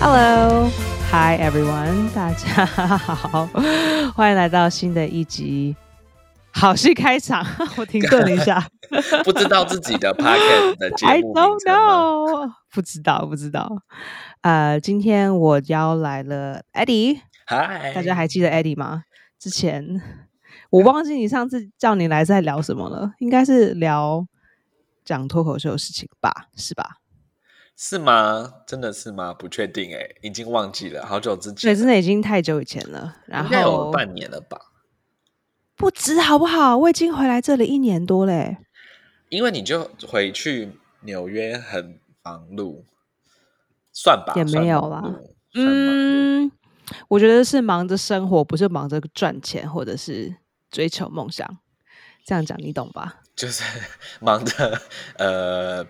Hello, Hi everyone，大家好，欢迎来到新的一集好戏开场。我停顿了一下，不知道自己的 podcast 的节 I 目 don't 名称吗 know，不知道不知道。呃，今天我邀来了 Eddie，嗨，大家还记得 Eddie 吗？之前我忘记你上次叫你来在聊什么了，应该是聊讲脱口秀的事情吧，是吧？是吗？真的是吗？不确定哎，已经忘记了，好久之前对，真的已经太久以前了。然后半年了吧？不止好不好？我已经回来这里一年多嘞。因为你就回去纽约很忙碌，算吧，也算没有啦嗯，我觉得是忙着生活，不是忙着赚钱或者是追求梦想。这样讲你懂吧？就是 忙着呃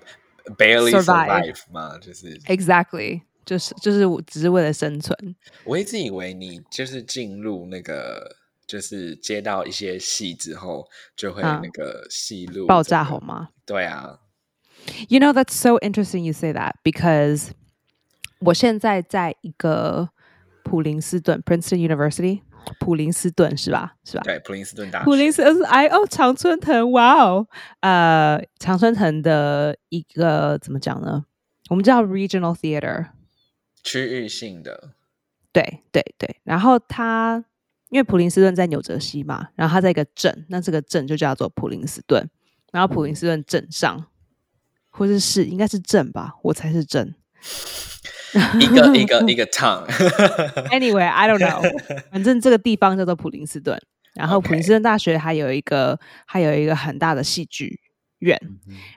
barely Survive survive 嘛，就是？Exactly，就是就是我只是为了生存。我一直以为你就是进入那个，就是接到一些戏之后，就会嗯那个戏路爆炸好吗？对啊，You know that's so interesting you say that because 我现在在一个普林斯顿 （Princeton University），普林斯顿是吧？是吧？对，普林斯顿大学，普林斯顿是 I 哦，常春藤，哇哦，呃，常春藤的一个怎么讲呢？我们叫 Regional Theater，区域性的，对对对。然后它因为普林斯顿在纽泽西嘛，然后它在一个镇，那这个镇就叫做普林斯顿。然后普林斯顿镇上，或是市，应该是镇吧，我猜是镇。一个一个一个 town，Anyway, I don't know，反正这个地方叫做普林斯顿。然后普林斯顿大学还有一个还有一个很大的戏剧院，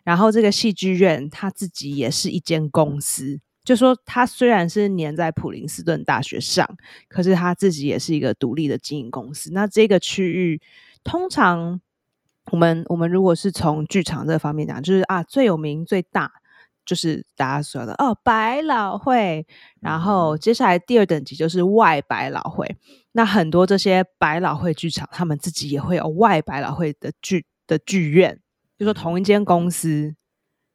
然后这个戏剧院它自己也是一间公司，就说它虽然是粘在普林斯顿大学上，可是它自己也是一个独立的经营公司。那这个区域通常我们我们如果是从剧场这方面讲，就是啊最有名最大。就是大家说的哦，百老汇，然后接下来第二等级就是外百老汇。那很多这些百老汇剧场，他们自己也会有外百老汇的剧的剧院，就说同一间公司，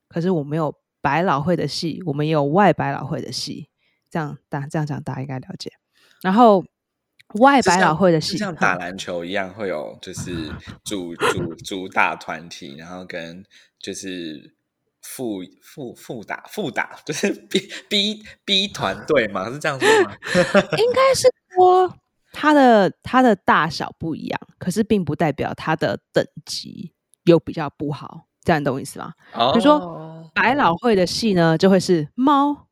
可是我们有百老汇的戏，我们也有外百老汇的戏，这样大这样讲大家应该了解。然后外百老汇的戏，像打篮球一样，会有就是主主主打团体，然后跟就是副副副打复打，就是 B B B 团队嘛，是这样说吗？应该是说它的它的大小不一样，可是并不代表它的等级有比较不好，这样你懂我意思吗？比如说百老汇的戏呢，就会是猫，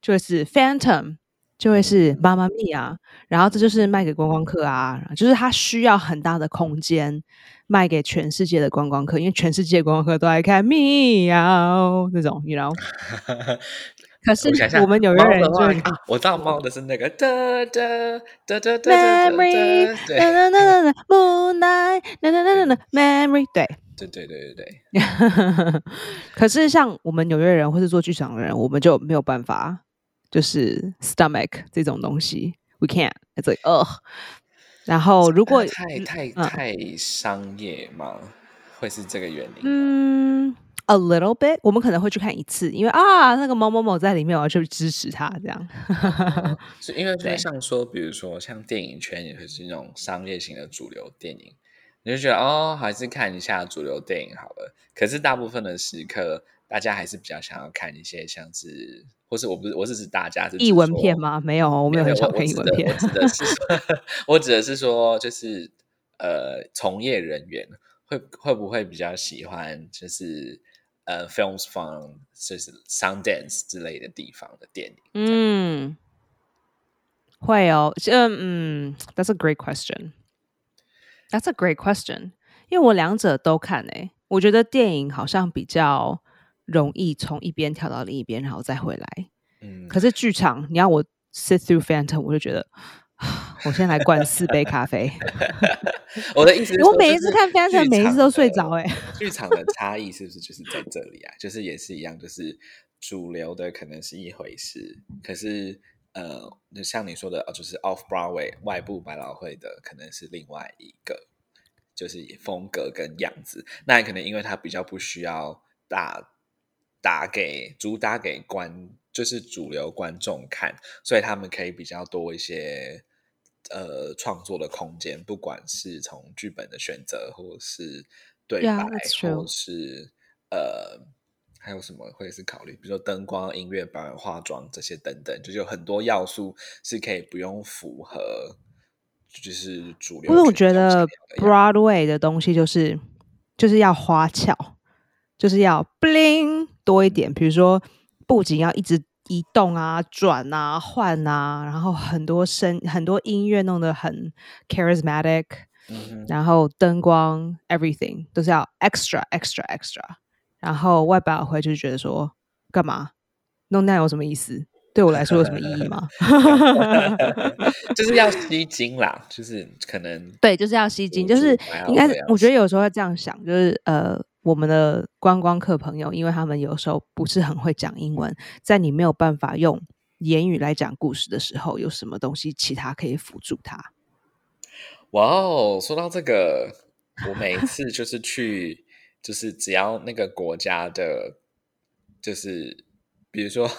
就会是 Phantom，就会是妈妈咪啊，然后这就是卖给观光客啊，就是它需要很大的空间卖给全世界的观光客，因为全世界的观光客都爱看咪呀那种，you know。可是我们纽约人就会啊 我知道猫的是那个哒哒哒哒哒哒 memory，哒，对哒哒哒哒哒，moonlight，哒哒哒哒哒，memory，对。对对对对对，可是像我们纽约人或是做剧场的人，我们就没有办法，就是 stomach 这种东西，we can't。It's like ugh。然后如果太太嗯太商业嘛，会是这个原因。嗯，a little bit，我们可能会去看一次，因为啊，那个某某某在里面，我要去支持他这样。是因为就像说，比如说像电影圈也会是那种商业型的主流电影，你就觉得哦，还是看一下主流电影好了。可是大部分的时刻，大家还是比较想要看一些像是，或是我不是我是指大家是指译文片吗？没有，我没有很喜欢我指的看译文片我。指的是说，我指的是说，就是呃，从业人员会会不会比较喜欢，就是呃，films from 就是 Sundance 之类的地方的电影？嗯，会哦，这嗯，That's a great question. That's a great question. 因为我两者都看诶、我觉得电影好像比较容易从一边跳到另一边，然后再回来。嗯，可是剧场，你要我 sit through Phantom，我就觉得，我先来灌四杯咖啡。我的意思是，我每一次看 Phantom，每一次都睡着诶、剧场的差异是不是就是在这里啊？就是也是一样，就是主流的可能是一回事，可是呃，就像你说的，呃就是 Off Broadway 外部百老汇的可能是另外一个，就是风格跟样子。那可能因为它比较不需要打打给主打给观就是主流观众看，所以他们可以比较多一些呃创作的空间，不管是从剧本的选择，或者是对白，或是呃还有什么会是考虑，比如说灯光、音乐、表演、化妆这些等等，就是有很多要素是可以不用符合，就是主流。因为我觉得 Broadway 的东西就是就是要花俏，就是要 bling 多一点，比如说。布景要一直移动啊、转啊、换啊，然后很多声、很多音乐弄得很 charismatic，然后灯光 everything 都是要 extra extra extra。然后外表会就觉得说，干嘛弄那有什么意思？对我来说有什么意义吗？就是要吸睛啦，就是可能对，就是要吸睛，就是应该我觉得有时候要这样想，就是呃。我们的观光客朋友，因为他们有时候不是很会讲英文，在你没有办法用言语来讲故事的时候，有什么东西其他可以辅助他？哇哦，说到这个，我每一次就是去，就是只要那个国家的，就是比如说，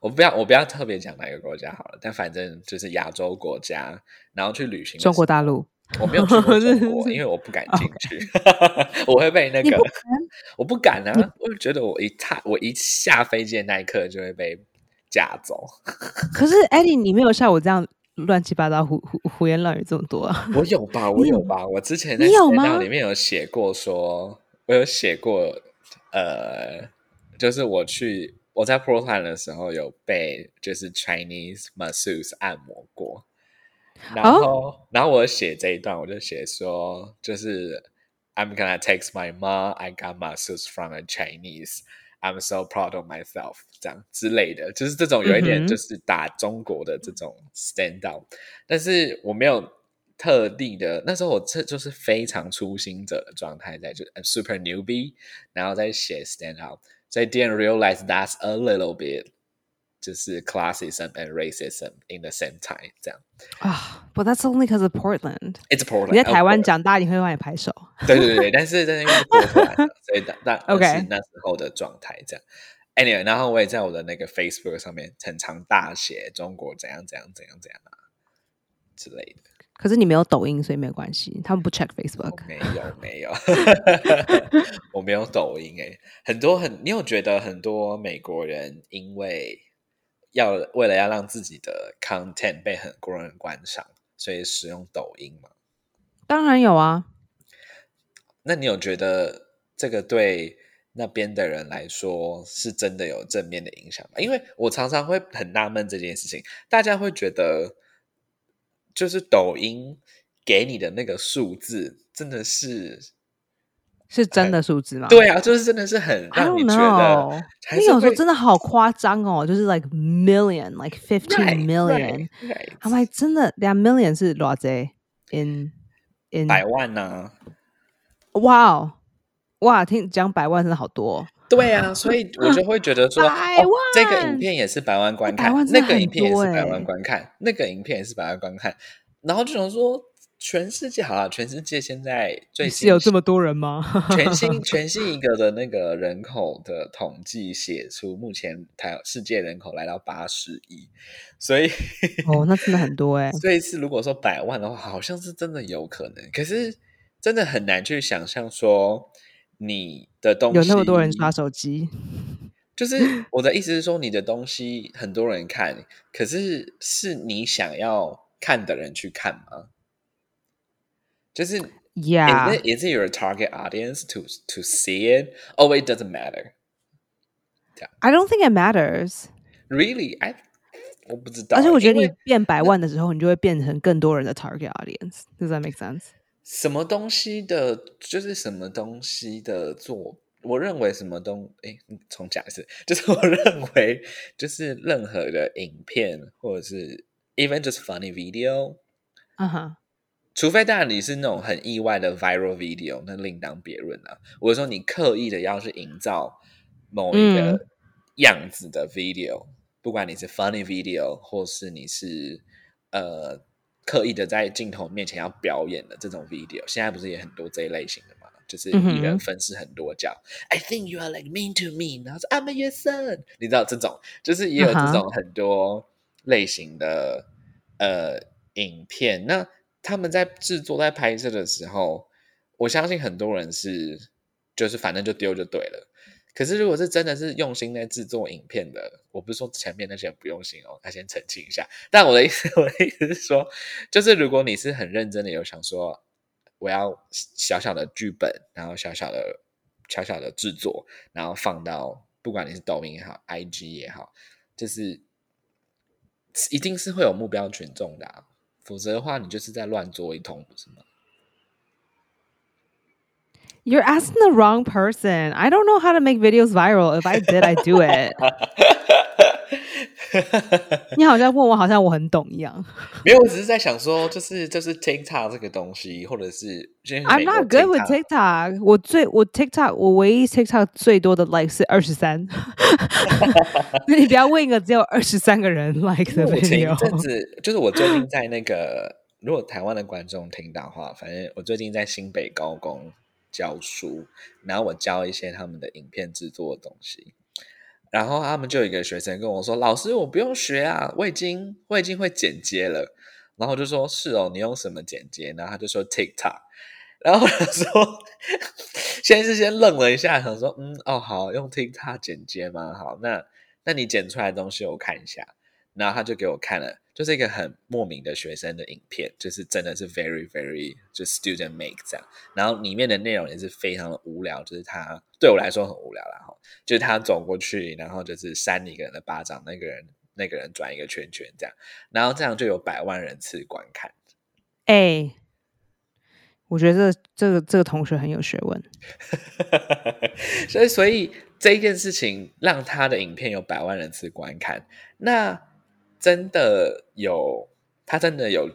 我不要我不要特别讲哪个国家好了，但反正就是亚洲国家，然后去旅行，中国大陆。我没有去过中国，因为我不敢进去，我会被那个，我不敢啊！我觉得我一踏，我一下飞机的那一刻就会被架走。可是艾迪，你没有像我这样乱七八糟胡胡胡言乱语这么多啊？我有吧，我有吧，我之前在资料里面有写过，说我有写过，呃，就是我去我在 Pro Time 的时候有被就是 Chinese masseuse 按摩过。然后，然后我写这一段，我就写说，就是 I'm gonna text my mom, I got my shoes from a Chinese, I'm so proud of myself，这样之类的，就是这种有一点就是打中国的这种 stand out，但是我没有特地的，那时候我这就是非常初心者的状态，在就 super newbie，然后再写 stand out，所以 didn't realize that's a little bit。就是 classism and racism in the same time 这样啊，But that's only because of Portland. It's Portland. 你在台湾长大，你会帮你拍手。对对对，但是在那边是 Portland，所以那那 OK 那时候的状态这样。Anyway，然后我也在我的那个 Facebook 上面很常大写中国怎样怎样怎样怎样啊之类的。可是你没有抖音，所以没有关系。他们不 check Facebook。没有没有，我没有抖音诶。很多很，你有觉得很多美国人因为要为了要让自己的 content 被很多人观赏，所以使用抖音嘛？当然有啊。那你有觉得这个对那边的人来说是真的有正面的影响吗？因为我常常会很纳闷这件事情，大家会觉得就是抖音给你的那个数字真的是。是真的数字吗？对啊，就是真的是很让你觉得，你有时候真的好夸张哦，就是 like million, like fifteen million。他们真的两 million 是多少？in in 百万呢？哇哦，哇，听讲百万真的好多。对啊，所以我就会觉得说，这个影片也是百万观看，那个影片也是百万观看，那个影片也是百万观看，然后就想说。全世界好了，全世界现在最是有这么多人吗？全新 全新一个的那个人口的统计写出，目前台世界人口来到八十亿，所以哦，那真的很多哎。这一次如果说百万的话，好像是真的有可能，可是真的很难去想象说你的东西有那么多人刷手机，就是我的意思是说，你的东西很多人看，可是是你想要看的人去看吗？就是 Yeah, is it, is it your target audience to to see it? Oh, it doesn't matter. I don't think it matters. Really, I 我不知道。而且我觉得你变百万的时候，你就会变成更多人的 target audience. Does that make sense? 什么东西的，就是什么东西的做？我认为什么东，哎，重讲一次，就是我认为，就是任何的影片或者是 even just funny video，嗯哼、uh。 除非当然你是那种很意外的 viral video，那另当别论啊。我说你刻意的要去营造某一个样子的 video，不管你是 funny video，或是你是呃刻意的在镜头面前要表演的这种 video，现在不是也很多这一类型的吗？就是艺人分饰很多角。I think you are like mean to me，然后说 I'm your son，你知道这种，就是也有这种很多类型的呃影片。那他们在制作、在拍摄的时候，我相信很多人是就是反正就丢就对了。可是，如果是真的是用心在制作影片的，我不是说前面那些人不用心哦，他先澄清一下。但我的意思，我的意思是说，就是如果你是很认真的，有想说我要小小的剧本，然后小小的、小小的制作，然后放到不管你是抖音也好，IG 也好，就是一定是会有目标群众的，否则的话，你就是在乱做一通，不是吗？You're asking the wrong person. I don't know how to make videos viral. If I did, I do it. 你好像问我，好像我很懂一样。没有，我只是在想说，就是就是 TikTok 这个东西，或者是 I'm not good with TikTok。我最我 TikTok 我唯一 TikTok 最多的 like 是二十三。那 你不要问一个只有二十三个人 like 的 video。阵子就是我最近在那个，如果台湾的观众听到的话，反正我最近在新北高工。教书，然后我教一些他们的影片制作的东西，然后他们就有一个学生跟我说：“老师，我不用学啊，我已经我已经会剪接了。”然后就说：“是哦，你用什么剪接？”然后他就说：“TikTok。”然后他说：“ 先是先愣了一下，想说：‘嗯，哦，好，用 TikTok 剪接吗？好，那那你剪出来的东西我看一下。’然后他就给我看了。”就是一个很莫名的学生的影片，就是真的是 very very 就 student make 这样，然后里面的内容也是非常的无聊，就是他对我来说很无聊啦哈，就是他走过去，然后就是扇一个人的巴掌，那个人那个人转一个圈圈这样，然后这样就有百万人次观看。哎，我觉得这这个这个同学很有学问，所以所以这一件事情让他的影片有百万人次观看，那。真的有，他真的有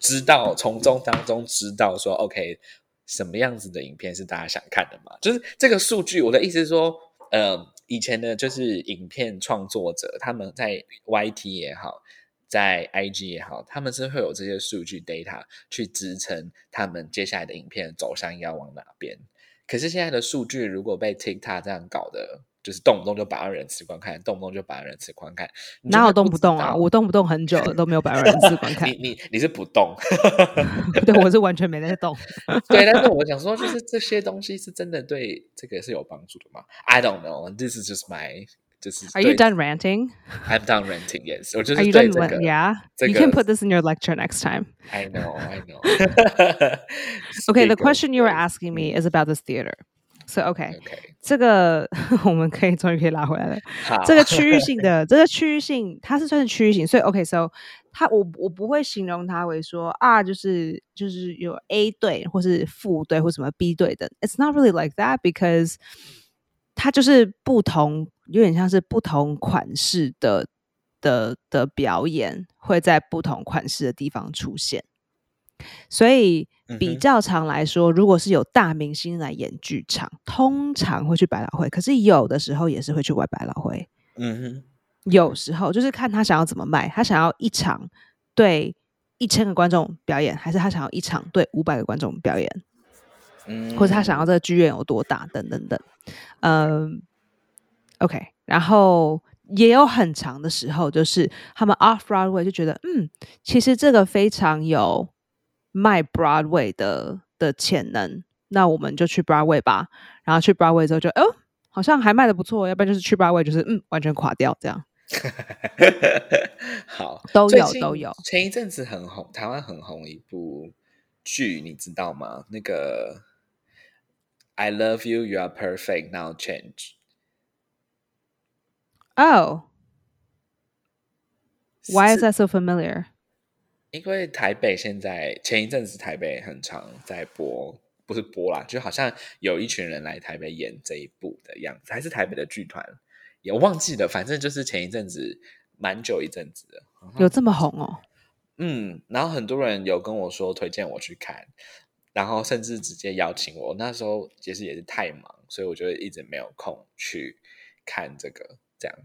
知道从中当中知道说，OK，什么样子的影片是大家想看的嘛？就是这个数据，我的意思是说，呃，以前的就是影片创作者，他们在 YT 也好，在 IG 也好，他们是会有这些数据 data 去支撑他们接下来的影片走向要往哪边。可是现在的数据如果被 TikTok 这样搞的。就是动不动就百万人次观看，动不动就百万人次观看，哪有动不动啊？我动不动很久了都没有百万人次观看。你你你是不动？对，我是完全没在动。对，但是我想说，就是这些东西是真的对这个是有帮助的吗？I don't know. This is just my 就是。Are you done ranting? I'm done ranting. Yes. 我就是 Are you done? Yeah. You can put this in your lecture next time. I know. I know. Okay. The question you were asking me is about this theater. So OK，这个 我们可以终于可以拉回来了。这个区域性的，这个区域性，它是算是区域性，所以 OK，So 它我我不会形容它为说啊，就是就是有 A 队或是副队或什么 B 队的。It's not really like that because 它就是不同，有点像是不同款式的的的表演会在不同款式的地方出现。所以比较常来说，如果是有大明星来演剧场，通常会去百老汇。可是有的时候也是会去外百老汇。嗯哼，有时候就是看他想要怎么卖，他想要一场对一千个观众表演，还是他想要一场对五百个观众表演？嗯，或者他想要这个剧院有多大，等等等。嗯，OK，然后也有很长的时候，就是他们 Off Broadway 就觉得，嗯，其实这个非常有。卖 Broadway 的的潜能，那我们就去 Broadway 吧。然后去 Broadway 之后，就哦，好像还卖的不错。要不然就是去 Broadway，就是嗯，完全垮掉这样。好，都有都有。前一阵子很红，台湾很红一部剧，你知道吗？那个 I love you, you are perfect, now change. Oh, why is that so familiar? 因为台北现在前一阵子台北很常在播，不是播啦，就好像有一群人来台北演这一部的样子，还是台北的剧团，也忘记了，反正就是前一阵子蛮久一阵子的，有这么红哦。嗯，然后很多人有跟我说推荐我去看，然后甚至直接邀请我，那时候其实也是太忙，所以我就一直没有空去看这个这样。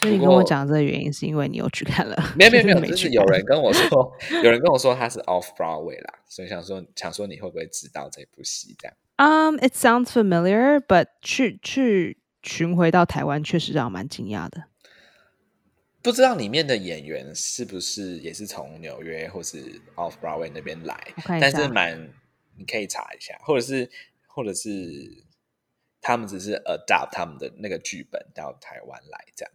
所以你跟我讲这个原因是因为你又去看了？没有没有 没有，就是有人跟我说，有人跟我说他是 Off Broadway 啦，所以想说想说你会不会知道这部戏这样？Um, it sounds familiar, but 去去巡回到台湾，确实让我蛮惊讶的。不知道里面的演员是不是也是从纽约或是 Off Broadway 那边来？但是蛮你可以查一下，或者是或者是他们只是 adopt 他们的那个剧本到台湾来这样。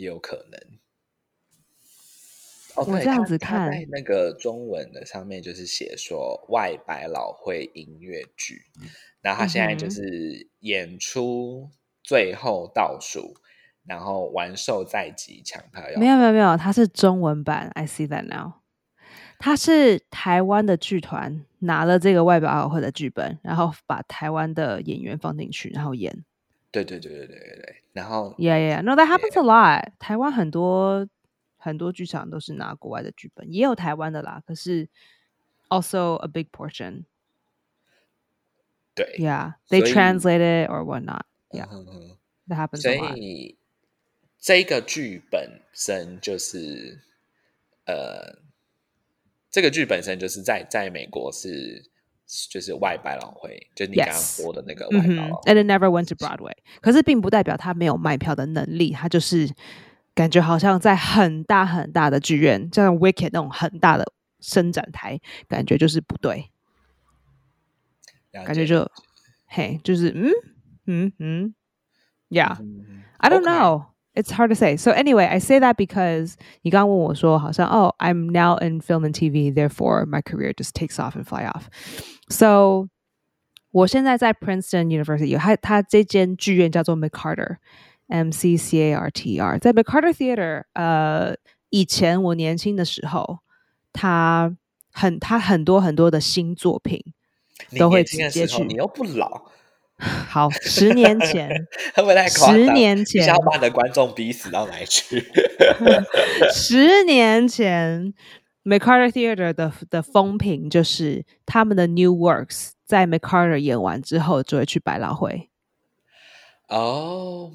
也有可能。哦，我这样子看，那个中文的上面就是写说外百老汇音乐剧，然后他现在就是演出最后倒数，然后完售在即抢票。没有没有没有，它是中文版。I see that now。他是台湾的剧团拿了这个外百老汇的剧本，然后把台湾的演员放进去，然后演。对对对对对对对，然后，Yeah Yeah，No that happens a lot。台湾很多很多剧场都是拿国外的剧本，也有台湾的啦，可是 also a big portion。对，Yeah，they translate it or what not？Yeah，that happens a lot。所以这个剧本身就是，呃，这个剧本身就是在在美国是。就是外百老汇，就你刚刚说的那个外百老汇。And it never went to Broadway。可是并不代表他没有卖票的能力，他就是感觉好像在很大很大的剧院，像 Wicked 那种很大的伸展台，感觉就是不对。感觉就嘿，就是嗯嗯嗯，Yeah，I don't know。It's hard to say. So anyway, I say that because 你刚刚问我说，好像 Oh, I'm now in film and TV, therefore my career just takes off and fly off. So 我现在在 Princeton University 有它它这间剧院叫做 McCarter，M C C A R T E R，在 McCarter Theater，呃，以前我年轻的时候，它很它很多很多的新作品都会直接去，你又不老。 好，十年前，会不会太夸张？十年前，要把你的观众逼死到哪里去？十年前，McCarter Theater 的的风评就是他们的 New Works 在 McCarter 演完之后就会去百老汇。哦，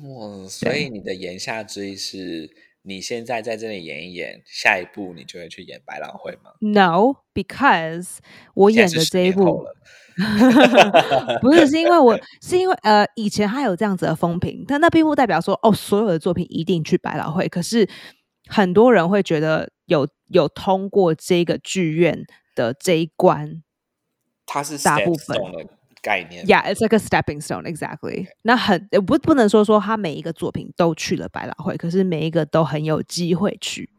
所以你的言下之意是你现在在这里演一演，下一步你就会去演百老汇吗？No，because 我演的这一部。不是，是因为我是因为呃，以前他有这样子的风评，但那并不代表说哦，所有的作品一定去百老汇。可是很多人会觉得有有通过这个剧院的这一关，它是大部分的概念。Yeah，it's like a stepping stone exactly。那很不不能说说他每一个作品都去了百老汇，可是每一个都很有机会去，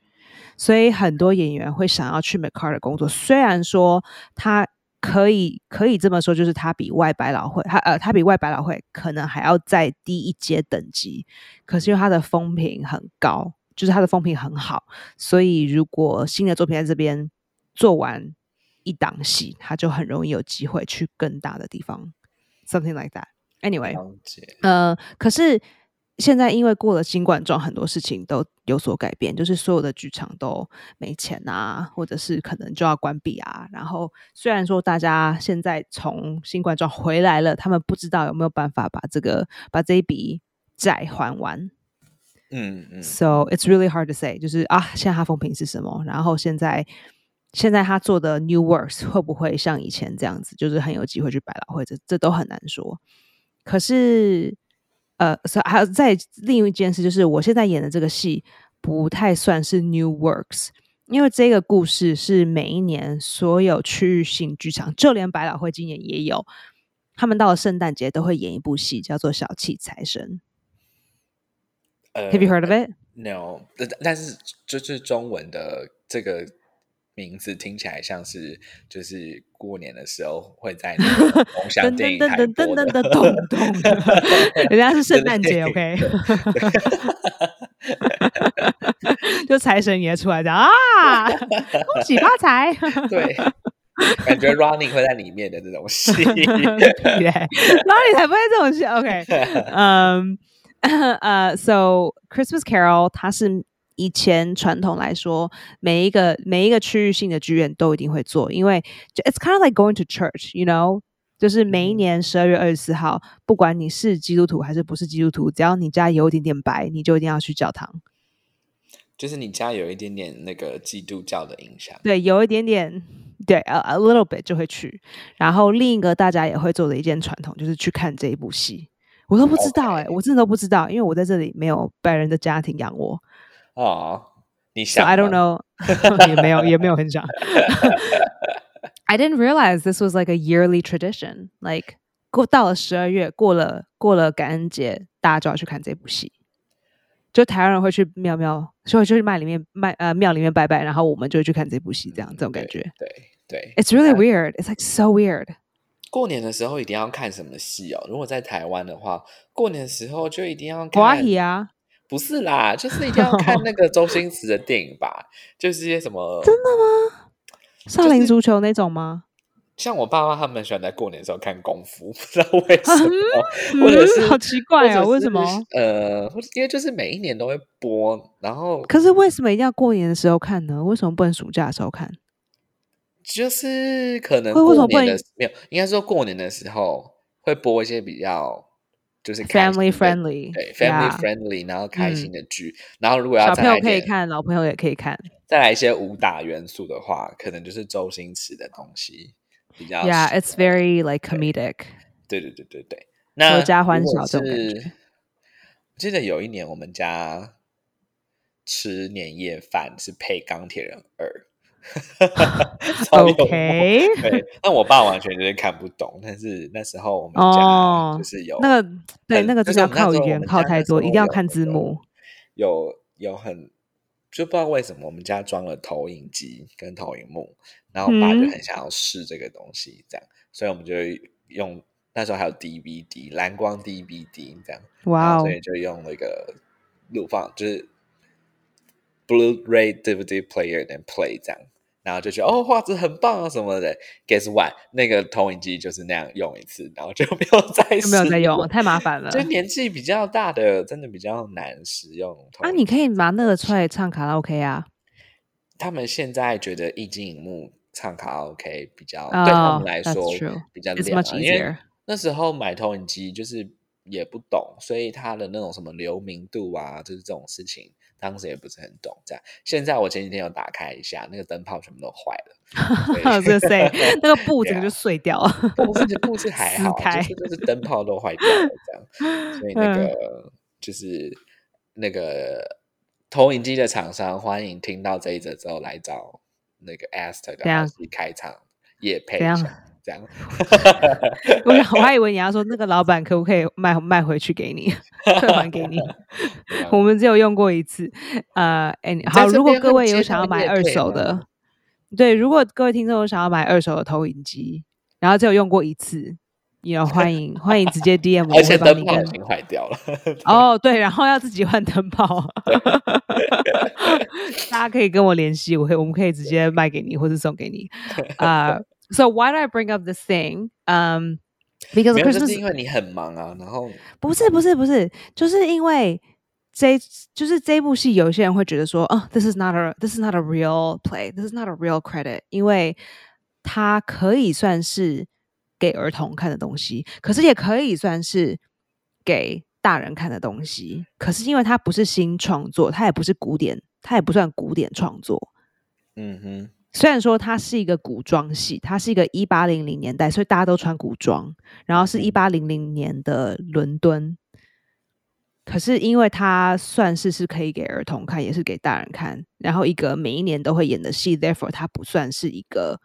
所以很多演员会想要去 McCarter 工作。虽然说他。可以可以这么说，就是它比外百老汇，它呃，它比外百老汇可能还要再低一阶等级。可是因为它的风评很高，就是它的风评很好，所以如果新的作品在这边做完一档戏，它就很容易有机会去更大的地方。Something like that. Anyway，呃，可是。现在因为过了新冠状，很多事情都有所改变，就是所有的剧场都没钱啊，或者是可能就要关闭啊。然后虽然说大家现在从新冠状回来了，他们不知道有没有办法把这个把这一笔债还完。嗯嗯。So it's really hard to say，就是啊，现在他风评是什么？然后现在现在他做的 New Works 会不会像以前这样子，就是很有机会去百老汇？这这都很难说。可是。呃，所以还有再另一件事，就是我现在演的这个戏不太算是 new works，因为这个故事是每一年所有区域性剧场，就连百老汇今年也有，他们到了圣诞节都会演一部戏，叫做《小气财神》。Have you heard of it? No，但但是就是中文的这个。名字听起来像是就是过年的时候会在那红香电影台播的，人家是圣诞节，OK，就财神爷出来讲啊，恭喜发财，对，感觉 Running 会在里面的这种戏，对，Running 才不会这种戏，OK，嗯，呃，So Christmas Carol 它是。以前传统来说，每一个每一个区域性的剧院都一定会做，因为就 it's kind of like going to church, you know，就是每一年十二月二十四号，不管你是基督徒还是不是基督徒，只要你家有一点点白，你就一定要去教堂。就是你家有一点点那个基督教的影响，对，有一点点，对，a a little bit 就会去。然后另一个大家也会做的一件传统，就是去看这一部戏。我都不知道哎，我真的都不知道，因为我在这里没有白人的家庭养我。哦，你想？I don't know，也没有，也没有很想。I didn't realize this was like a yearly tradition. Like 过到了十二月，过了过了感恩节，大家就要去看这部戏。就台湾人会去庙庙，所以就去庙里面卖呃庙里面拜拜，然后我们就会去看这部戏，这样这种感觉。对对，It's really weird. It's like so weird. 过年的时候一定要看什么戏哦？如果在台湾的话，过年的时候就一定要看。华喜啊？不是啦，就是一定要看那个周星驰的电影吧？就是一些什么？真的吗？少林足球那种吗？像我爸妈他们喜欢在过年的时候看功夫，不知道为什么，或者是好奇怪啊，为什么？呃，因为就是每一年都会播，然后可是为什么一定要过年的时候看呢？为什么不能暑假的时候看？就是可能过年的没有，应该说过年的时候会播一些比较就是 family friendly，对 family friendly，然后开心的剧，然后如果要小朋友可以看，老朋友也可以看，再来一些武打元素的话，可能就是周星驰的东西比较。Yeah, it's very like comedic. 对对对对对，那家欢笑这种感觉。我记得有一年我们家吃年夜饭是配《钢铁人二》OK。对，那我爸完全就是看不懂，但是那时候我们家就是有那个对那个就是要靠语言靠太多，一定要看字幕。有有很就不知道为什么我们家装了投影机跟投影幕。然后我爸就很想要试这个东西，这样，所以我们就用那时候还有 DVD 蓝光 DVD 这样，哇，所以就用那个录放，就是 Blu-ray DVD player and play 这样，然后就觉得哦画质很棒啊什么的。Guess what？那个投影机就是那样用一次，然后就没有再 没有再用，太麻烦了。就年纪比较大的，真的比较难使用。啊，你可以拿那个出来唱卡拉 OK 啊。他们现在觉得液晶荧幕。唱卡拉 OK 比较对他们来说比较亮，因为那时候买投影机就是也不懂，所以它的那种什么流明度啊，就是这种事情，当时也不是很懂。这样，现在我前几天有打开一下，那个灯泡全部都坏了，对对，那个布整个就碎掉了，布是布 是还好，就是就是灯泡都坏掉了这样，所以那个就是那个投影机的厂商，欢迎听到这一则之后来找。那个 Aster 的开场也配这样。我我还以为你要说那个老板可不可以卖卖回去给你，退还给你。我们只有用过一次。呃，哎，好，如果各位有想要买二手的，对，如果各位听众有想要买二手的投影机，然后只有用过一次。也欢迎欢迎直接 DM，而且灯泡已经坏掉了。哦，对，然后要自己换灯泡，大家可以跟我联系，我可以我们可以直接卖给你或者送给你。啊，So why do I bring up this thing? Um, because 就是因为你很忙啊。然后不是不是不是，就是因为这就是这部戏，有些人会觉得说，哦，this is not a this is not a real play, this is not a real credit，因为它可以算是。给儿童看的东西，可是也可以算是给大人看的东西。可是因为它不是新创作，它也不是古典，它也不算古典创作。嗯哼，虽然说它是一个古装戏，它是一个一八零零年代，所以大家都穿古装，然后是一八零零年的伦敦。可是因为它算是是可以给儿童看，也是给大人看，然后一个每一年都会演的戏，therefore 它不算是一个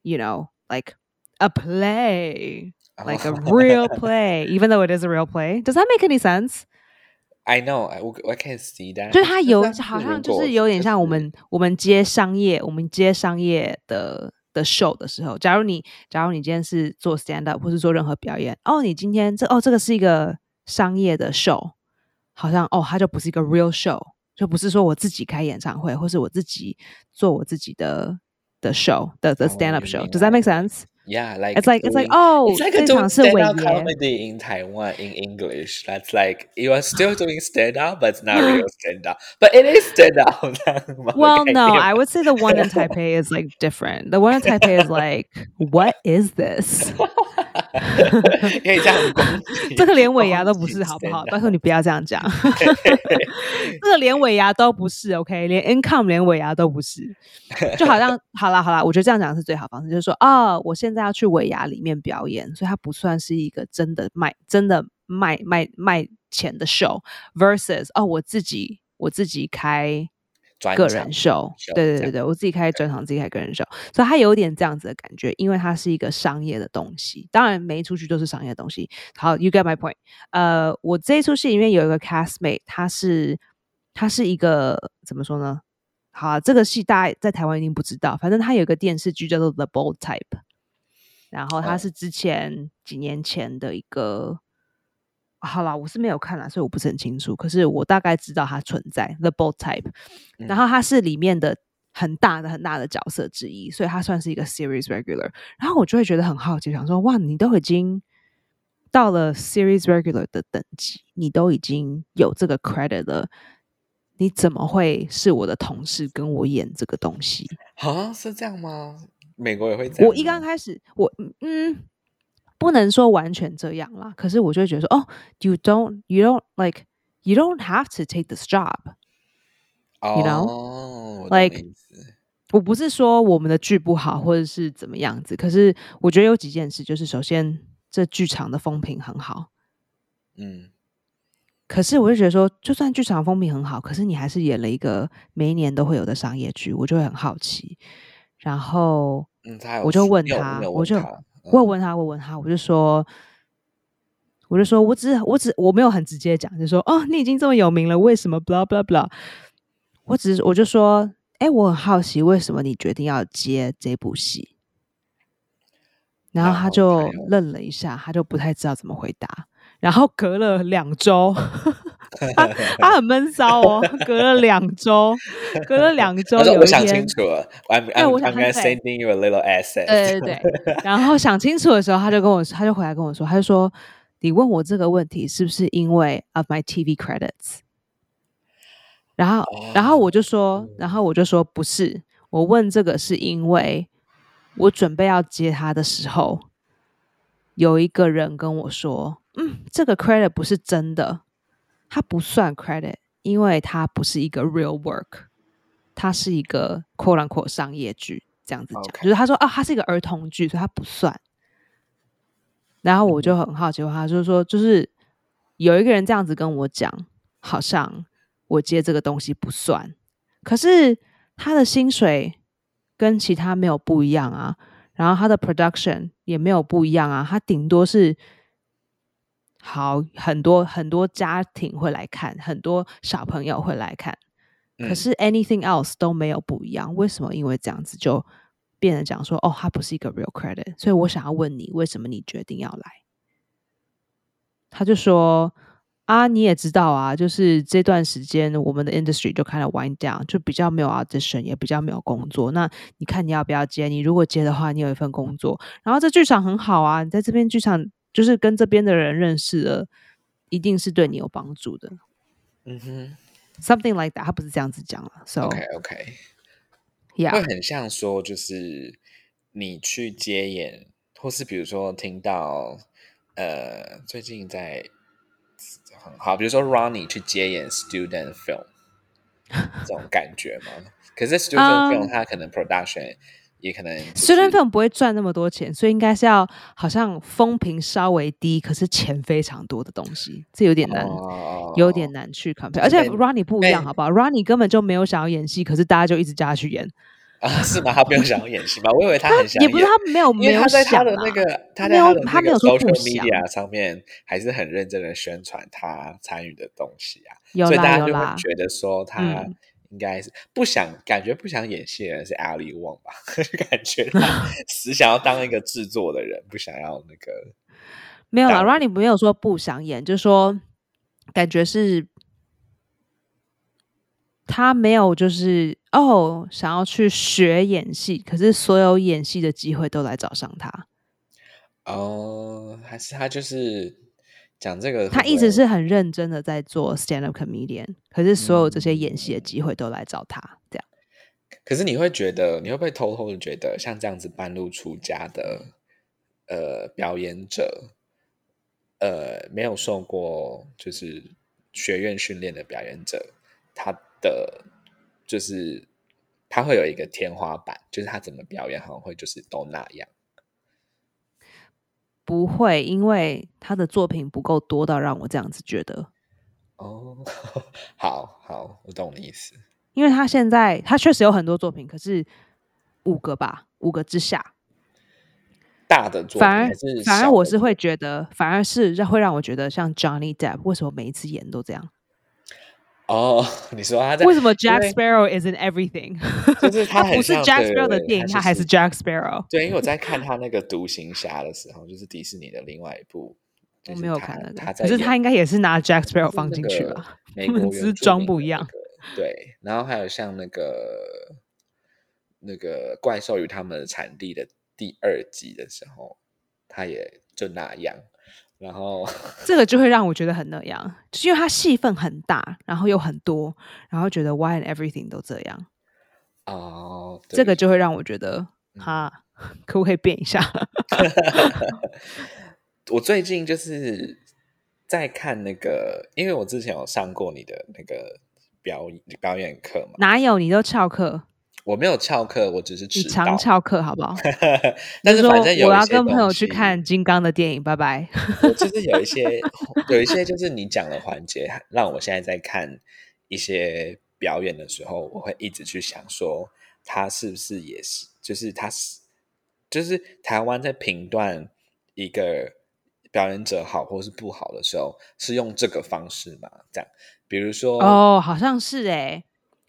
，you know like。a play, like a real play, even though it is a real play. Does that make any sense? I know, I I can see that. 就是它有好像就是有点像我们我们接商业，我们接商业的的 show 的时候，假如你假如你今天是做 stand up 或是做任何表演，哦，你今天这哦这个是一个商业的 show，好像哦它就不是一个 real show，就不是说我自己开演唱会，或是我自己做我自己的的 show 的的 stand up show。Does that make sense? Yeah, like it's like it's like oh, it's like a doing stand up comedy in Taiwan in English. That's like you are still doing stand up, but it's not real stand up. But it is stand up. well, no, I would say the one in Taipei is like different. The one in Taipei is like, what is this? 可以这样这个连尾牙都不是，好不好？拜托你不要这样讲。这个连尾牙都不是，OK？连 income 连尾牙都不是，就好像 好啦好啦，我觉得这样讲是最好方式，就是说，哦，我现在要去尾牙里面表演，所以它不算是一个真的卖真的卖卖卖钱的 show，versus 哦，我自己我自己开。个人秀，对对对对，我自己开专场，自己开个人秀，所以它有点这样子的感觉，因为它是一个商业的东西。当然，每一出剧都是商业的东西。好，You get my point。呃，我这一出戏里面有一个 castmate，他是他是一个怎么说呢？好，这个戏大家在台湾一定不知道，反正他有一个电视剧叫做《The Bold Type》，然后他是之前几年前的一个。好啦，我是没有看啦，所以我不是很清楚。可是我大概知道它存在，The Bold Type，然后它是里面的很大的很大的角色之一，所以它算是一个 Series Regular。然后我就会觉得很好奇，想说哇，你都已经到了 Series Regular 的等级，你都已经有这个 credit 了，你怎么会是我的同事跟我演这个东西？啊，是这样吗？美国也会这样？我一刚开始，我嗯。不能说完全这样啦，可是我就会觉得说，哦，you don't, you don't like, you don't have to take this job, you know, like，我不是说我们的剧不好或者是怎么样子，可是我觉得有几件事，就是首先这剧场的风评很好，嗯，可是我就觉得说，就算剧场风评很好，可是你还是演了一个每一年都会有的商业剧，我就会很好奇，然后，嗯，我就问他，我就。我问他，我问他，我就说，我就说，我只我只我没有很直接讲，就说哦，你已经这么有名了，为什么？blah blah blah。我只是我就说，哎，我很好奇，为什么你决定要接这部戏？然后他就愣了一下，他就不太知道怎么回答。然后隔了两周。他他很闷骚哦，隔了两周，隔了两周，有一天，我想清楚了，哎，我想 sending you a little asset，对对对，然后想清楚的时候，他就跟我，他就回来跟我说，他就说，你问我这个问题是不是因为 of my TV credits？然后，然后我就说，然后我就说不是，我问这个是因为我准备要接他的时候，有一个人跟我说，嗯，这个 credit 不是真的。它不算 credit，因为它不是一个 real work，它是一个 quote unquote 商业剧，这样子讲，就是他说啊，它是一个儿童剧，所以它不算。然后我就很好奇，他就是说，就是有一个人这样子跟我讲，好像我接这个东西不算，可是他的薪水跟其他没有不一样啊，然后他的 production 也没有不一样啊，他顶多是。好，很多很多家庭会来看，很多小朋友会来看，可是 anything else 都没有不一样。为什么？因为这样子就变得讲说，哦，它不是一个 real credit。所以我想要问你，为什么你决定要来？他就说啊，你也知道啊，就是这段时间我们的 industry 就开始 wind down，就比较没有 audition，也比较没有工作。那你看你要不要接？你如果接的话，你有一份工作，然后这剧场很好啊，你在这边剧场。就是跟这边的人认识了，一定是对你有帮助的。嗯哼，something like that，他不是这样子讲了。So OK OK，Yeah，会很像说，就是你去接演，或是比如说听到，呃，最近在很好，比如说 Ronnie 去接演 student film，这种感觉吗？可是 student film 它可能 production。也可能虽然费用不会赚那么多钱，所以应该是要好像风评稍微低，可是钱非常多的东西，这有点难，有点难去 compare。而且 Ronnie 不一样，好不好？Ronnie 根本就没有想要演戏，可是大家就一直叫他去演啊？是吗？他不用想要演戏吗？我以为他很想，也不是他没有没有想他的那个，他没有他没有说不想。上面还是很认真的宣传他参与的东西啊，所以大家就会觉得说他。应该是不想，感觉不想演戏的人是 Ali Wong 吧？感觉 他死想要当一个制作的人，不想要那个。没有啦 r o n n i e 没有说不想演，就是说感觉是他没有，就是哦，想要去学演戏，可是所有演戏的机会都来找上他。哦，还是他就是讲这个，他一直是很认真的在做 stand up comedian，可是所有这些演戏的机会都来找他，这样。可是你会觉得，你会不会偷偷的觉得，像这样子半路出家的呃表演者，呃没有受过就是学院训练的表演者，他的就是他会有一个天花板，就是他怎么表演好像会就是都那样。不会，因为他的作品不够多到让我这样子觉得。哦，好好，我懂你意思。因为他现在他确实有很多作品，可是五个吧，五个之下，大的作品反而反而我是会觉得，反而是让会让我觉得像 Johnny Depp 为什么每一次演都这样？哦，你说他在为什么 Jack Sparrow is in everything？就是他不是 Jack Sparrow 的电影，他还是 Jack Sparrow。对，因为我在看他那个独行侠的时候，就是迪士尼的另外一部，我没有看那个，可是他应该也是拿 Jack Sparrow 放进去了，美 国只是装不一样。对，然后还有像那个那个怪兽与他们的产地的第二集的时候，他也就那样。然后 这个就会让我觉得很那样，就是因为他戏份很大，然后又很多，然后觉得 Why and everything 都这样哦，这个就会让我觉得哈，可不可以变一下？我最近就是在看那个，因为我之前有上过你的那个表表演课嘛，哪有你都翘课？我没有翘课，我只是迟到。常翘课好不好？但是反正有我要跟朋友去看金刚的电影，拜拜。就是有一 些有一些就是你讲的环节，让我现在在看一些表演的时候，我会一直去想说，他是不是也是，就是他是，就是台湾在评断一个表演者好或是不好的时候，是用这个方式嘛？这样，比如说哦，好像是哎。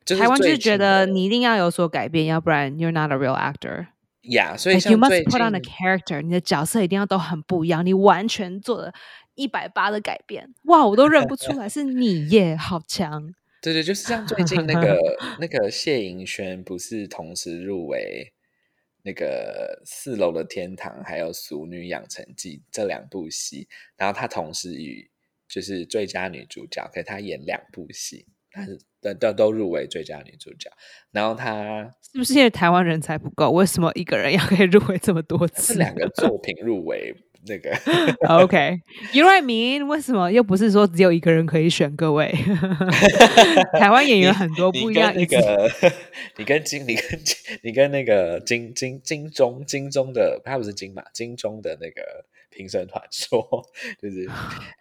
台湾就是觉得你一定要有所改变，要不然 you're not a real actor。呀，所以 you must put on a character，你的角色一定要都很不一样，你完全做了一百八的改变。哇，我都认不出来是你耶，好强！对对，就是像最近那个那个谢盈萱，不是同时入围那个四楼的天堂，还有俗女养成记这两部戏，然后她同时与就是最佳女主角，可是她演两部戏，但是。都都都入围最佳女主角，然后她是不是因为台湾人才不够？为什么一个人要 可以入围这么多次？两个作品入围那个，OK，You know what I mean？为什么又不是说只有一个人可以选？各位，台湾演员很多不一样。那个，你跟金，你跟你跟那个金金金钟金钟的，他不是金马金钟的那个评审团说，就是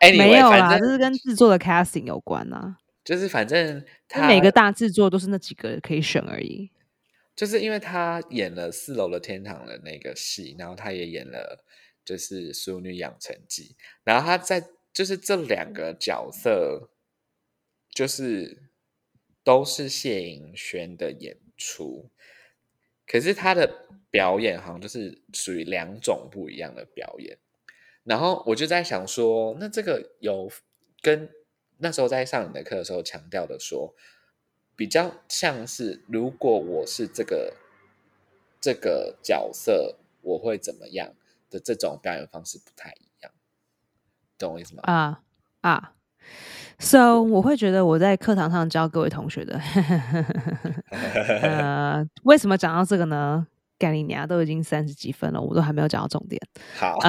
哎，没有啦，这是跟制作的 casting 有关啊。就是反正他每个大制作都是那几个可以选而已。就是因为他演了四楼的天堂的那个戏，然后他也演了就是《淑女养成记》，然后他在就是这两个角色，就是都是谢盈萱的演出，可是他的表演好像就是属于两种不一样的表演。然后我就在想说，那这个有跟。那时候在上你的课的时候，强调的说，比较像是如果我是这个这个角色，我会怎么样的这种表演方式不太一样，懂我意思吗？啊啊，So 我会觉得我在课堂上教各位同学的，呃，为什么讲到这个呢？盖利尼亚都已经三十几分了，我都还没有讲到重点。好。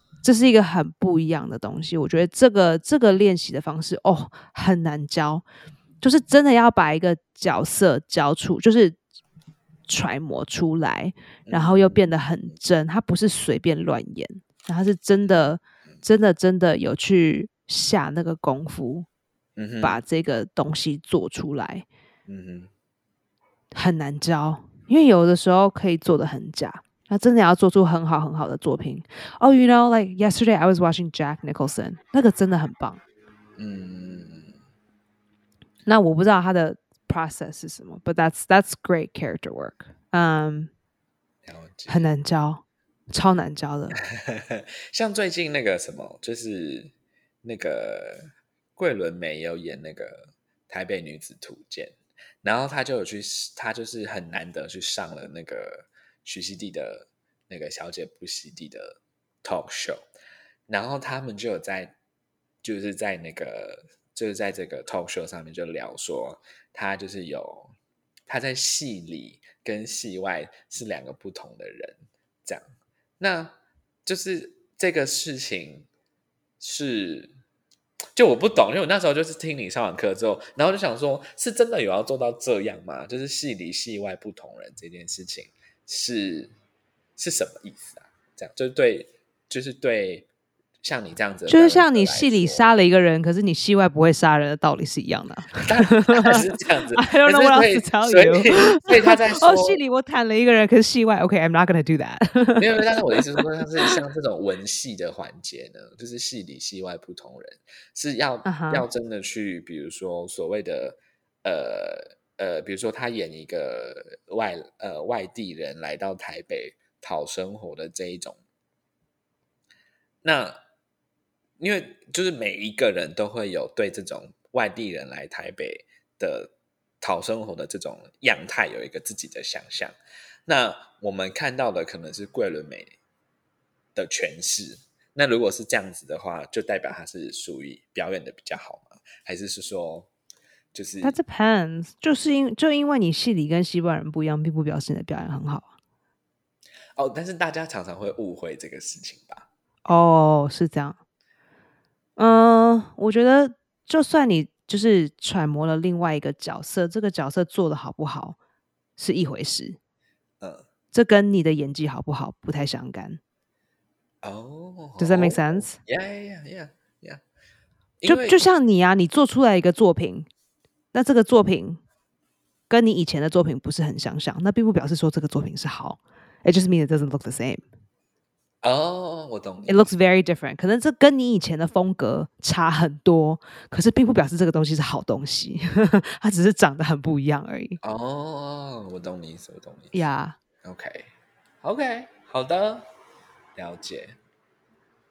这是一个很不一样的东西，我觉得这个这个练习的方式哦很难教，就是真的要把一个角色教出，就是揣摩出来，然后又变得很真，他不是随便乱演，他是真的真的真的有去下那个功夫，把这个东西做出来，嗯哼，很难教，因为有的时候可以做的很假。他真的要做出很好很好的作品。Oh, you know, like yesterday I was watching Jack Nicholson，那个真的很棒。嗯，那我不知道他的 process 是什么，but that's that's great character work。嗯，很难教，超难教的。像最近那个什么，就是那个桂纶镁有演那个《台北女子图鉴》，然后他就有去，他就是很难得去上了那个徐熙娣的那个小姐不熙娣的 talk show，然后他们就有在，就是在那个，就是在这个 talk show 上面就聊说，他就是有他在戏里跟戏外是两个不同的人，这样，那就是这个事情是。就我不懂，因为我那时候就是听你上完课之后，然后就想说，是真的有要做到这样吗？就是戏里戏外不同人这件事情是是什么意思啊？这样就是对，就是对。像你这样子，就是像你戏里杀了一个人，可是你戏外不会杀人的道理是一样的。是这样子，I don't know to tell you。所以他在 哦，戏里我砍了一个人，可是戏外，OK，I'm not gonna do that。没有，但是我的意思是说，像是像这种文戏的环节呢，就是戏里戏外不同人，是要要真的去，比如说所谓的呃呃，比如说他演一个外呃外地人来到台北讨生活的这一种，那。因为就是每一个人都会有对这种外地人来台北的讨生活的这种样态有一个自己的想象。那我们看到的可能是桂纶镁的诠释。那如果是这样子的话，就代表他是属于表演的比较好吗？还是是说，就是 That depends。就是因就因为你戏里跟西外人不一样，并不表示你的表演很好。哦，但是大家常常会误会这个事情吧？哦，是这样。嗯，我觉得就算你就是揣摩了另外一个角色，这个角色做的好不好是一回事。嗯，这跟你的演技好不好不太相干。哦，Does that make sense? Yeah, yeah, yeah, yeah. 就就像你啊，你做出来一个作品，那这个作品跟你以前的作品不是很相像，那并不表示说这个作品是好。It just means it doesn't look the same. 哦，我懂。It looks very different，可能这跟你以前的风格差很多，可是并不表示这个东西是好东西，它只是长得很不一样而已。哦，我懂你意思，我懂你意思。呀，OK，OK，好的，了解。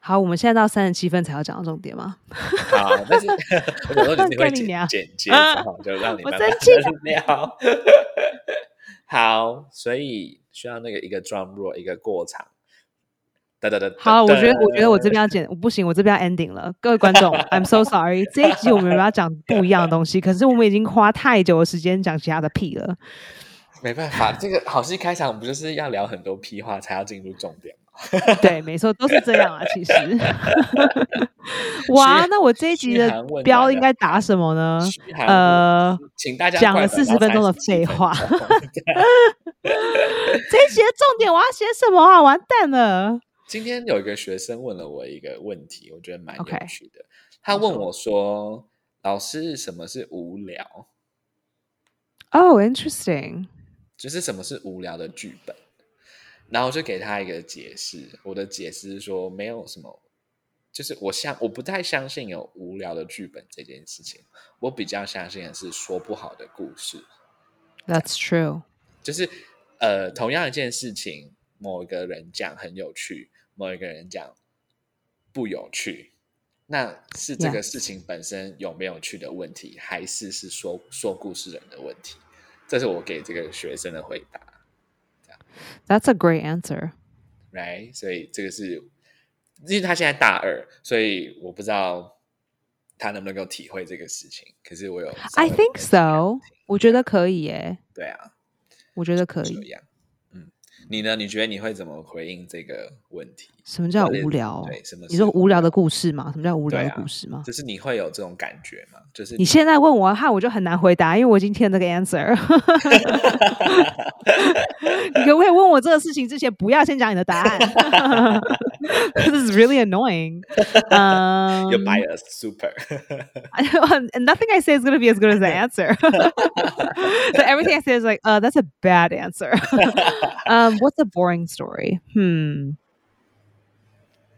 好，我们现在到三十七分才要讲到重点吗？好，但是我有时候你会剪剪 接，好，就让你慢慢聊。好，所以需要那个一个 drum roll，一个过场。好，我觉得，我觉得我这边要剪，我不行，我这边要 ending 了。各位观众，I'm so sorry，这一集我们要讲不一样的东西，可是我们已经花太久的时间讲其他的屁了。没办法，这个好戏开场不就是要聊很多屁话才要进入重点吗？对，没错，都是这样啊。其实，哇，那我这一集的标应该打什么呢？呃，请大家讲了四十分钟的废话。这一集的重点我要写什么啊？完蛋了！今天有一个学生问了我一个问题，我觉得蛮有趣的。他问我说：“老师，什么是无聊？”Oh, interesting。就是什么是无聊的剧本？然后我就给他一个解释。我的解释是说，没有什么，就是我相我不太相信有无聊的剧本这件事情。我比较相信的是说不好的故事。That's true。就是呃，同样一件事情，某一个人讲很有趣。某一个人讲不有趣，那是这个事情本身有没有趣的问题，还是是说说故事人的问题？这是我给这个学生的回答。That's a great answer, right？所以这个是，因为他现在大二，所以我不知道他能不能够体会这个事情。可是我有，I think so，我觉得可以耶。对啊，我觉得可以。嗯你呢？你觉得你会怎么回应这个问题？什么叫无聊？对，什么？你说无聊的故事吗？什么叫无聊的故事吗？就是你会有这种感觉吗？就是你现在问我，哈，我就很难回答，因为我已经填这个 answer。你可不可以问我这个事情之前，不要先讲你的答案？？This is really annoying. Um, You're biased, super. nothing I say is going to be as good as the answer. so everything I say is like, uh, that's a bad answer. um, what's a boring story? Hmm.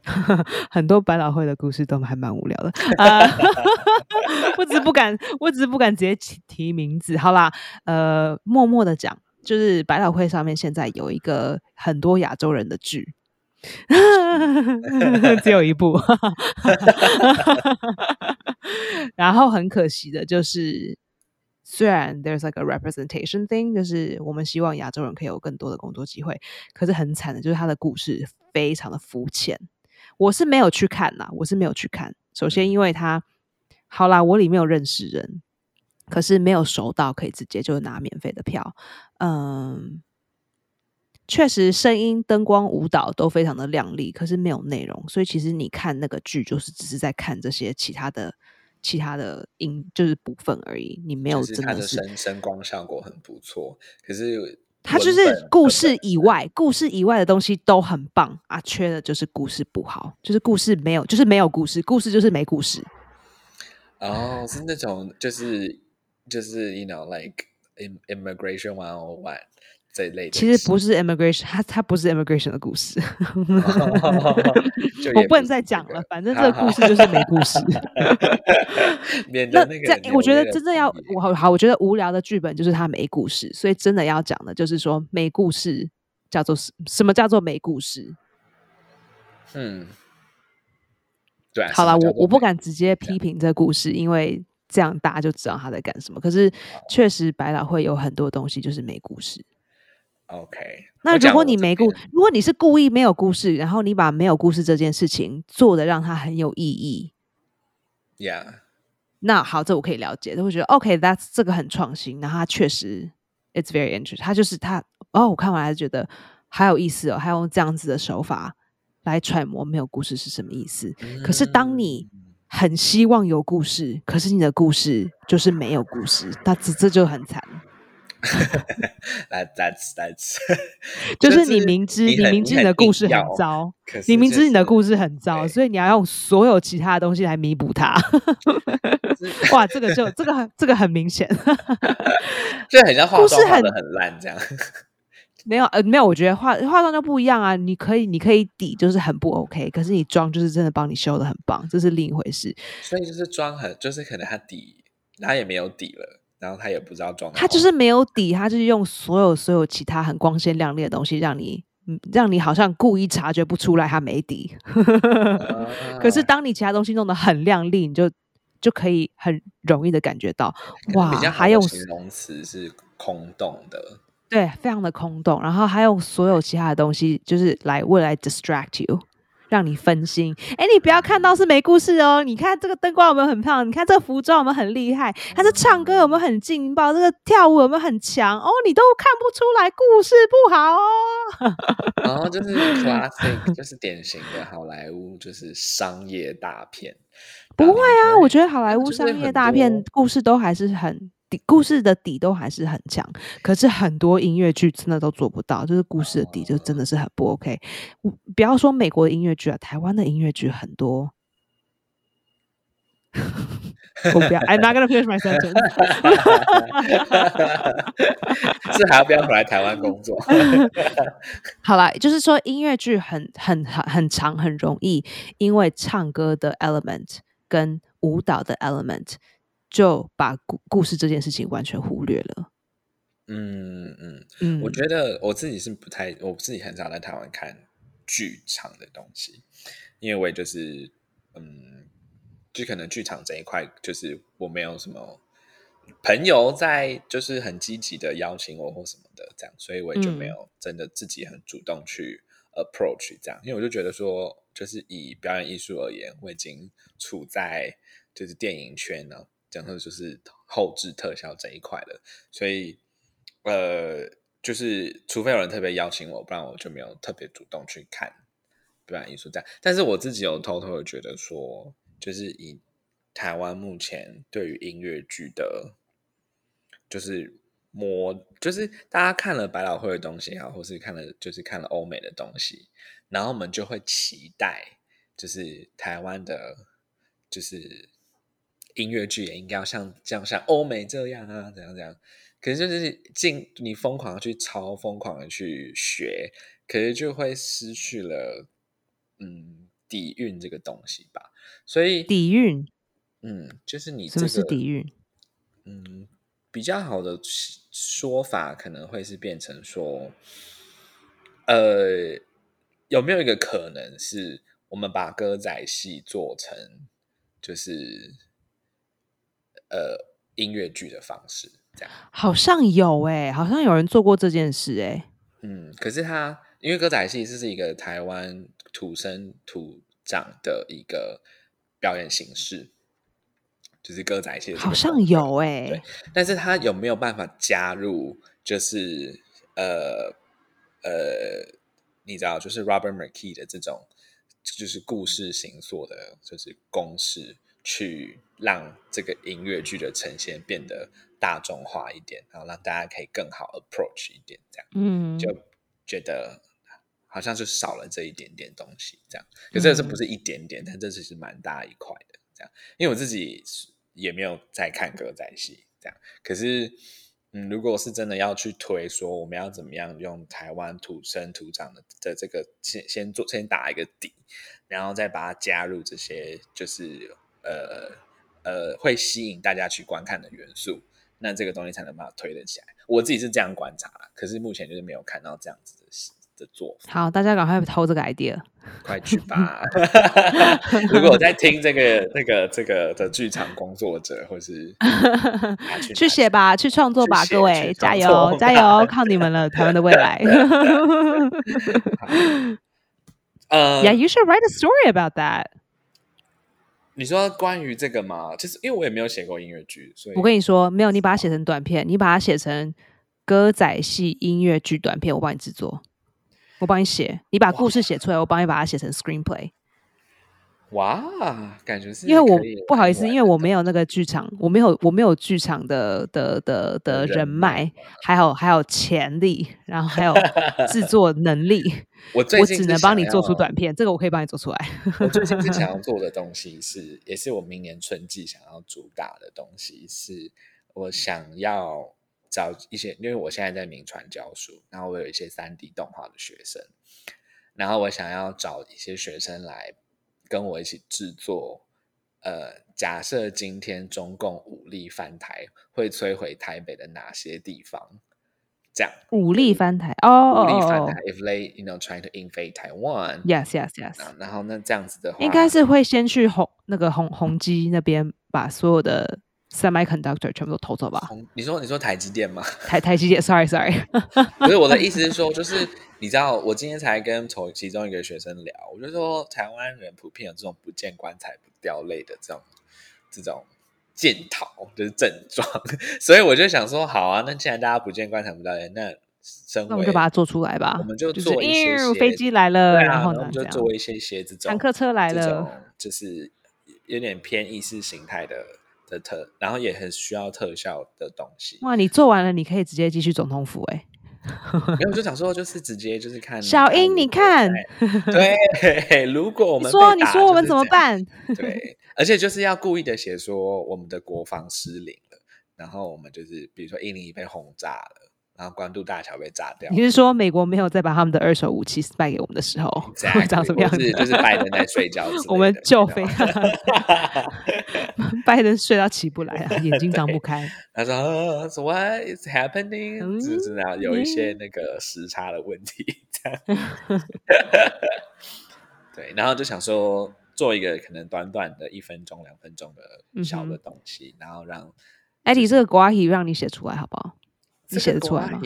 很多百老汇的故事都还蛮无聊的啊！我只是不敢，我只是不敢直接提名字。好啦，呃，默默的讲，就是百老汇上面现在有一个很多亚洲人的剧，只有一部。然后很可惜的就是，虽然 there's like a representation thing，就是我们希望亚洲人可以有更多的工作机会，可是很惨的就是他的故事非常的肤浅。我是没有去看啦，我是没有去看。首先，因为他好啦，我里面有认识人，可是没有熟到可以直接就拿免费的票。嗯，确实声音、灯光、舞蹈都非常的亮丽，可是没有内容。所以其实你看那个剧，就是只是在看这些其他的、其他的音，就是部分而已。你没有真的是声声光效果很不错，可是。它就是故事以外，故事以外的东西都很棒啊，缺的就是故事不好，就是故事没有，就是没有故事，故事就是没故事。哦，是那种，就是就是，you know like immigration one on one。这类其实不是 immigration，它它不是 immigration 的故事。我不能再讲了，反正这个故事就是没故事。那这我觉得真正要我好好，我觉得无聊的剧本就是它没故事，所以真的要讲的就是说没故事叫做什么叫做没故事？嗯，对。好了，我我不敢直接批评这个故事，因为这样大家就知道他在干什么。可是确实百老汇有很多东西就是没故事。OK，那如果你没故，如果你是故意没有故事，然后你把没有故事这件事情做的让它很有意义，Yeah，那好，这我可以了解，就会觉得 OK，That's 这个很创新，然后它确实 It's very interesting，它就是它哦，我看完还是觉得还有意思哦，还用这样子的手法来揣摩没有故事是什么意思。可是当你很希望有故事，可是你的故事就是没有故事，那这这就很惨。That that's that's，就是你明知你明知你的故事很糟，你明知你的故事很糟，所以你要用所有其他的东西来弥补它。哇，这个就这个这个很明显，就很像故事很很烂这样。没有呃没有，我觉得化化妆就不一样啊。你可以你可以底就是很不 OK，可是你妆就是真的帮你修的很棒，这是另一回事。所以就是妆很就是可能它底他也没有底了。然后他也不知道装，他就是没有底，他就是用所有所有其他很光鲜亮丽的东西，让你，让你好像故意察觉不出来他没底。可是当你其他东西弄得很亮丽，你就就可以很容易的感觉到，哇，还有形容词是空洞的，对，非常的空洞。然后还有所有其他的东西，就是来未来 distract you。让你分心，哎，你不要看到是没故事哦。你看这个灯光有没有很漂亮？你看这个服装有没有很厉害？他这唱歌有没有很劲爆？这个跳舞有没有很强？哦，你都看不出来故事不好哦。然后就是 classic，就是典型的好莱坞，就是商业大片。不会啊，我觉得好莱坞商业大片故事都还是很。故事的底都还是很强，可是很多音乐剧真的都做不到，就是故事的底就真的是很不 OK。不要说美国的音乐剧啊，台湾的音乐剧很多。我不要，I'm not gonna finish my sentence。是还要不要回来台湾工作？好了，就是说音乐剧很很很很长，很容易因为唱歌的 element 跟舞蹈的 element。就把故故事这件事情完全忽略了。嗯嗯嗯，我觉得我自己是不太，我自己很少在台湾看剧场的东西，因为我也就是嗯，就可能剧场这一块，就是我没有什么朋友在，就是很积极的邀请我或什么的这样，所以我也就没有真的自己很主动去 approach 这样，因为我就觉得说，就是以表演艺术而言，我已经处在就是电影圈呢。讲的就是后置特效这一块的，所以呃，就是除非有人特别邀请我，不然我就没有特别主动去看表演艺术这样。但是我自己有偷偷的觉得说，就是以台湾目前对于音乐剧的，就是摸，就是大家看了百老汇的东西啊，或是看了就是看了欧美的东西，然后我们就会期待就是台湾的，就是音乐剧也应该要像这样像欧美这样啊，怎样怎样。可是就是进你疯狂的去抄，疯狂的去学，可是就会失去了嗯底蕴这个东西吧。所以底蕴，嗯，就是你什么是底蕴？嗯，比较好的说法可能会是变成说，呃，有没有一个可能是我们把歌仔戏做成就是呃音乐剧的方式？这样好像有哎，好像有人做过这件事哎。嗯，可是他因为歌仔戏这是一个台湾土生土长的一个表演形式，就是歌仔戏好像有哎。对，但是他有没有办法加入？就是呃呃，你知道，就是 Robert McKee 的这种，就是故事形塑的，就是公式。去让这个音乐剧的呈现变得大众化一点，然后让大家可以更好 approach 一点，这样，嗯，就觉得好像就少了这一点点东西，这样。可这是不是一点点？但这只是蛮大一块的，这样。因为我自己也没有在看歌仔戏，这样。可是，嗯，如果是真的要去推说我们要怎么样用台湾土生土长的的这个先先做先打一个底，然后再把它加入这些，就是。呃呃，会吸引大家去观看的元素，那这个东西才能把它推得起来。我自己是这样观察，可是目前就是没有看到这样子的的做法。好，大家赶快偷这个 idea，快去吧！如果我在听这个、那个、这个的剧场工作者，或是 去写吧，去创作吧，各位加油加油，靠你们了，台湾的未来。呃，Yeah, you should write a story about that. 你说关于这个吗？其实因为我也没有写过音乐剧，所以我跟你说，没有你把它写成短片，你把它写成歌仔戏音乐剧短片，我帮你制作，我帮你写，你把故事写出来，我帮你把它写成 screenplay。哇，感觉是因为我不好意思，因为我没有那个剧场，我没有我没有剧场的的的的人脉，还有还有潜力，然后还有制 作能力。我我只能帮你做出短片，这个我可以帮你做出来。我最近是想要 做的东西是，也是我明年春季想要主打的东西，是我想要找一些，因为我现在在名传教书，然后我有一些三 D 动画的学生，然后我想要找一些学生来。跟我一起制作，呃，假设今天中共武力翻台，会摧毁台北的哪些地方？这样武力翻台哦，武力翻台，if they you know trying to invade Taiwan，yes yes yes，然后那这样子的话，应该是会先去红那个红红基那边把所有的。Semiconductor 全部都偷走吧？你说你说台积电吗？台台积电，sorry sorry，不是我的意思是说，就是你知道，我今天才跟从其中一个学生聊，我就说台湾人普遍有这种不见棺材不掉泪的这种这种检讨，就是症状，所以我就想说，好啊，那既然大家不见棺材不掉泪，那那我们就把它做出来吧，我们就做一些飞机来了，然后呢，就做一些些这种坦克车来了，就是有点偏意识形态的。的特，然后也很需要特效的东西。哇，你做完了，你可以直接继续总统府哎。欸。然后，我就想说，就是直接就是看小英，你看，对，如果我们说，你说我们怎么办？对，而且就是要故意的写说我们的国防失灵了，然后我们就是比如说印尼被轰炸了。然后关渡大桥被炸掉。你是说美国没有再把他们的二手武器卖给我们的时候，会 长什么样子？就是拜登在睡觉，我们就飞。拜登睡到起不来啊，眼睛张不开。他说：“What is happening？” 就是那有一些那个时差的问题，这样。对，然后就想说做一个可能短短的一分钟、两分钟的小的东西，然后让艾迪这个瓜题让你写出来好不好？你写得出来吗？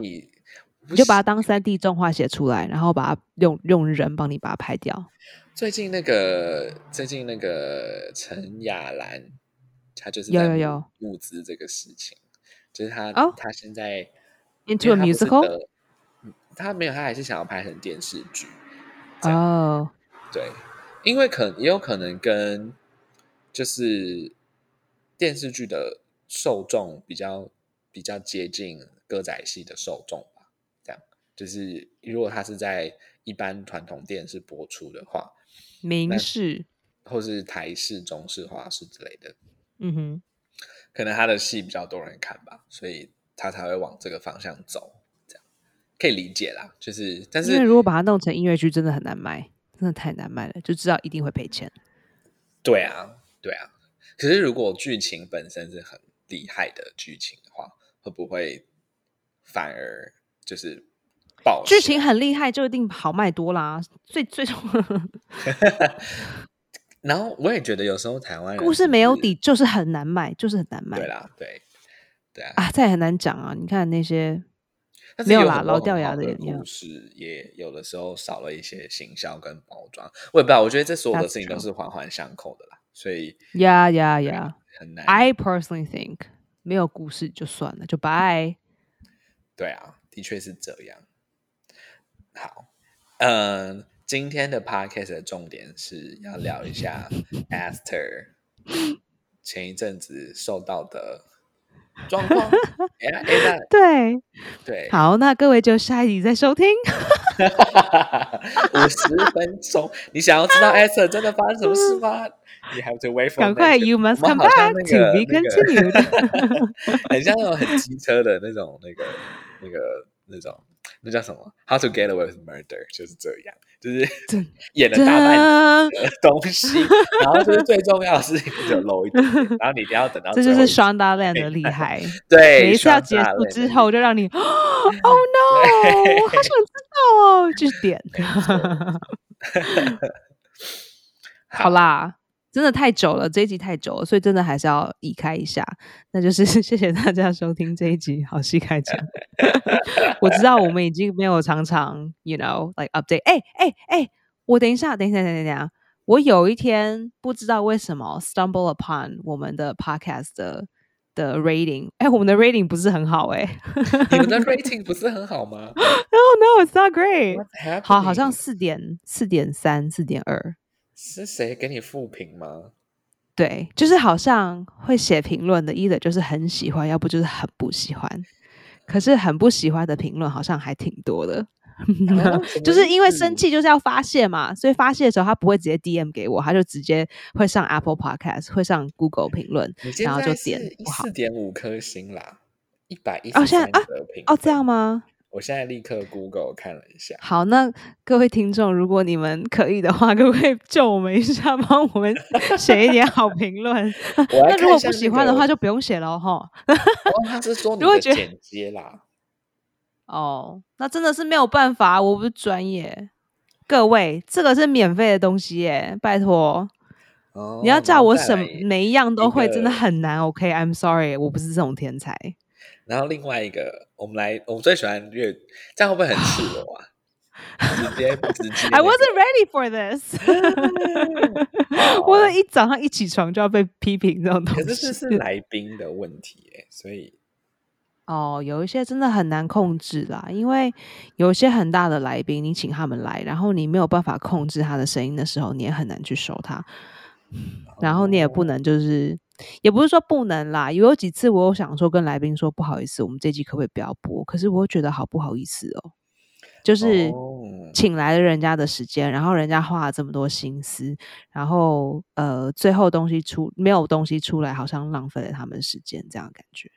你就把它当三 D 动画写出来，然后把它用用人帮你把它拍掉。最近那个最近那个陈雅兰，她就是有有有募资这个事情，就是他他现在 into a musical，他没有，他还是想要拍成电视剧。哦，对，因为可也有可能跟就是电视剧的受众比较比较接近。歌仔戏的受众吧，这样就是如果他是在一般传统电视播出的话，明式，或是台式、中式、华式之类的。嗯哼，可能他的戏比较多人看吧，所以他才会往这个方向走。这样可以理解啦，就是但是因为如果把它弄成音乐剧，真的很难卖，真的太难卖了，就知道一定会赔钱。对啊，对啊。可是如果剧情本身是很厉害的剧情会不会反而就是爆？剧情很厉害就一定好卖多啦。最最终，然后我也觉得有时候台湾故事没有底，就是很难卖，就是很难卖。对啦，对对啊，啊，这也很难讲啊。你看那些没有啦，老掉牙的也故事，也有的时候少了一些行销跟包装。我也不知道，我觉得这所有的事情都是环环相扣的啦。所以，Yeah Yeah Yeah，很难。I personally think 没有故事就算了，就 Bye。对啊，的确是这样。好，嗯，今天的 podcast 的重点是要聊一下 Esther 前一阵子受到的状况。对对，好，那各位就下一集再收听。五十分钟，你想要知道 Esther 真的发生什么事吗？You have to wait for 赶快，You must come back to be continued。很像那种很机车的那种，那个、那个、那种，那叫什么？How to get away with murder？就是这样，就是 演了大半的东西，然后就是最重要的事情就漏一点，然后你一定要等到。这就是双大量的厉害。对，每一次要结束之后，就让你 Oh no！我好想知道哦，就是点。好啦。真的太久了，这一集太久了，所以真的还是要移开一下。那就是 谢谢大家收听这一集好戏开讲。我知道我们已经没有常常，you know like update。哎哎哎，我等一下，等一下，等一下，我有一天不知道为什么 stumble upon 我们的 podcast 的的 rating。哎，我们的 rating 不是很好哎。你们的 rating 不是很好吗？No no, it's not great。好，好像四点四点三，四点二。是谁给你复评吗？对，就是好像会写评论的，一的就是很喜欢，要不就是很不喜欢。可是很不喜欢的评论好像还挺多的，就是因为生气就是要发泄嘛，所以发泄的时候他不会直接 DM 给我，他就直接会上 Apple Podcast，会上 Google 评论，然后就点四点五颗星啦，一百一十三的评哦，这样吗？我现在立刻 Google 看了一下。好，那各位听众，如果你们可以的话，可不可以救我们一下，帮我们 写一点好评论？那如果不喜欢的话，就不用写了哈。他是说 你的剪接啦。哦，那真的是没有办法，我不是专业。各位，这个是免费的东西耶，拜托。哦。你要叫我什每一样都会，真的很难。OK，I'm sorry，我不是这种天才。然后另外一个，我们来，我最喜欢越这样会不会很赤裸啊？直接直接。I wasn't ready for this。我一早上一起床就要被批评这种东西。可是这是来宾的问题哎，所以哦，有一些真的很难控制啦，因为有一些很大的来宾，你请他们来，然后你没有办法控制他的声音的时候，你也很难去收他。然后你也不能就是。也不是说不能啦，有几次我有想说跟来宾说不好意思，我们这集可不可以不要播？可是我会觉得好不好意思哦，就是请来了人家的时间，然后人家花了这么多心思，然后呃，最后东西出没有东西出来，好像浪费了他们时间，这样感觉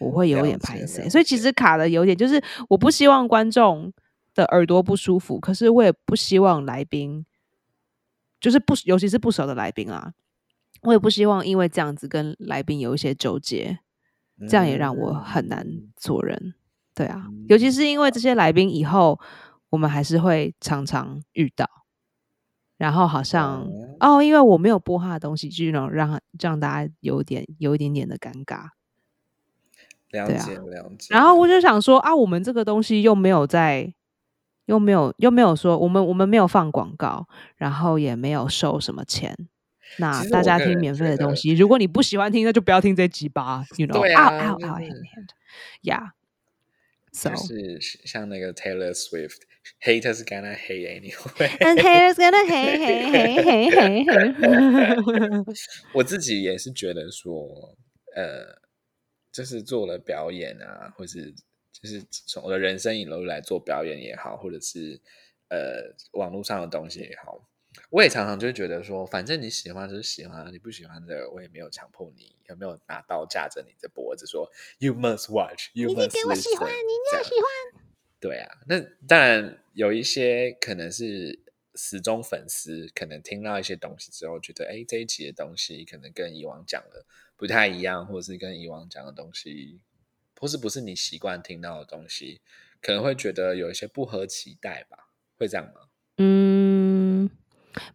我会有点排斥。所以其实卡的有点就是，我不希望观众的耳朵不舒服，可是我也不希望来宾就是不，尤其是不熟的来宾啊。我也不希望因为这样子跟来宾有一些纠结，这样也让我很难做人。对啊，尤其是因为这些来宾以后我们还是会常常遇到，然后好像哦，因为我没有播他的东西，就能让让大家有点有一点点的尴尬。了解了解。然后我就想说啊，我们这个东西又没有在，又没有又没有说我们我们没有放广告，然后也没有收什么钱。那大家听免费的东西，如果你不喜欢听，那就不要听这集吧。You know，对啊，Yeah，就是像那个 Taylor Swift，haters gonna hate anyway，and haters gonna hate hate hate hate hate。我自己也是觉得说，呃，就是做了表演啊，或是就是从我的人生引路来做表演也好，或者是呃网络上的东西也好。我也常常就觉得说，反正你喜欢就是喜欢，你不喜欢的我也没有强迫你，也没有拿刀架着你的脖子说 “You must watch”，你一定给我喜欢，你一定要喜欢。对啊，那当然有一些可能是死忠粉丝，可能听到一些东西之后，觉得哎，这一集的东西可能跟以往讲的不太一样，或者是跟以往讲的东西，或是不是你习惯听到的东西，可能会觉得有一些不合期待吧？会这样吗？嗯，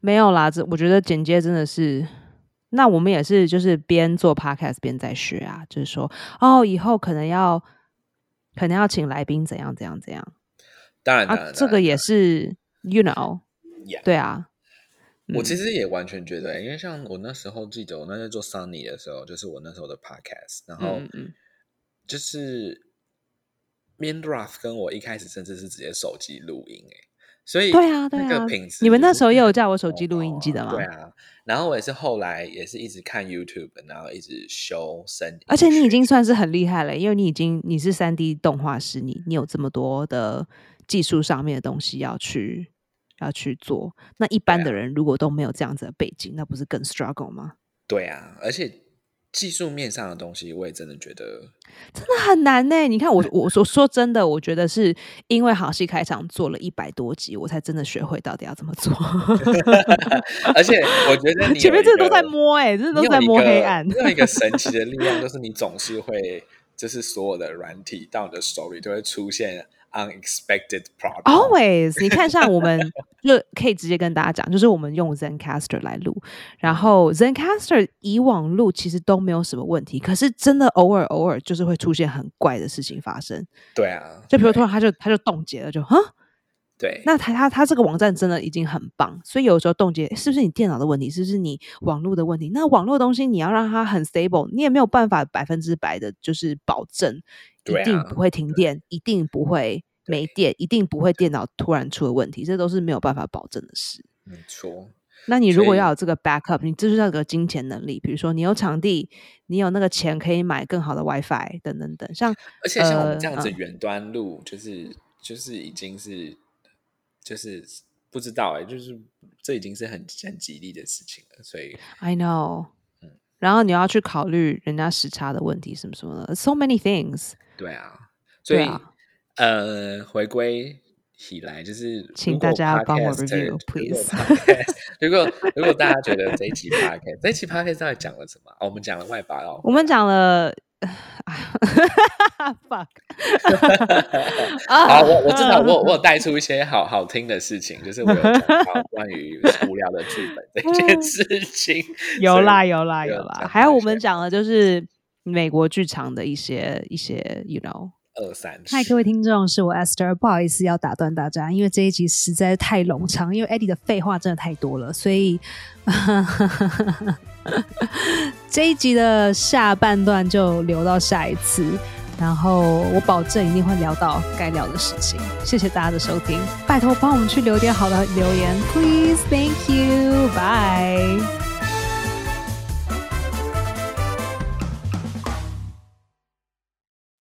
没有啦，这我觉得剪接真的是，那我们也是就是边做 podcast 边在学啊，就是说哦，以后可能要。可能要请来宾怎样怎样怎样，当然，啊，这个也是，you know，对啊，我其实也完全觉得，因为像我那时候记得，我那时候做 Sunny 的时候，就是我那时候的 podcast，然后就是 Mindraft 跟我一开始甚至是直接手机录音，哎。所以对啊，对啊，你们那时候也有叫我手机录音，你记得吗？对啊，然后我也是后来也是一直看 YouTube，然后一直修声。而且你已经算是很厉害了，因为你已经你是三 D 动画师，你你有这么多的技术上面的东西要去要去做。那一般的人如果都没有这样子的背景，那不是更 struggle 吗？对啊，而且。技术面上的东西，我也真的觉得真的很难呢。你看，我我说说真的，我觉得是因为好戏开场做了一百多集，我才真的学会到底要怎么做。而且我觉得前面这都在摸，哎，这都在摸黑暗。有一个神奇的力量，就是你总是会，就是所有的软体到你的手里都会出现。Unexpected problem. Always，你看，像我们 就可以直接跟大家讲，就是我们用 ZenCaster 来录，然后 ZenCaster 以往录其实都没有什么问题，可是真的偶尔偶尔就是会出现很怪的事情发生。对啊，就比如突然它就它就冻结了，就哈。对，那他他他这个网站真的已经很棒，所以有时候冻结是不是你电脑的问题，是不是你网络的问题？那网络东西你要让它很 stable，你也没有办法百分之百的就是保证。一定不会停电，一定不会没电，一定不会电脑突然出了问题，这都是没有办法保证的事。没错。那你如果要有这个 backup，你就是要个金钱能力，比如说你有场地，你有那个钱可以买更好的 WiFi 等等等。像而且像我们这样子远端录，就是就是已经是就是不知道哎，就是这已经是很很吉利的事情了。所以 I know，嗯，然后你要去考虑人家时差的问题什么什么的，so many things。对啊，所以呃，回归起来就是，请大家帮我 review，please。如果如果大家觉得这一期 podcast，这一期 podcast 到底讲了什么？哦，我们讲了外八哦，我们讲了，fuck。好，我我知道，我我有带出一些好好听的事情，就是我有讲到关于无聊的剧本这件事情，有啦有啦有啦，还有我们讲的就是。美国剧场的一些一些，you know，二三。嗨，各位听众，是我 Esther，不好意思要打断大家，因为这一集实在太冗长，因为 Eddie 的废话真的太多了，所以 这一集的下半段就留到下一次，然后我保证一定会聊到该聊的事情。谢谢大家的收听，拜托帮我们去留点好的留言，please，thank you，bye。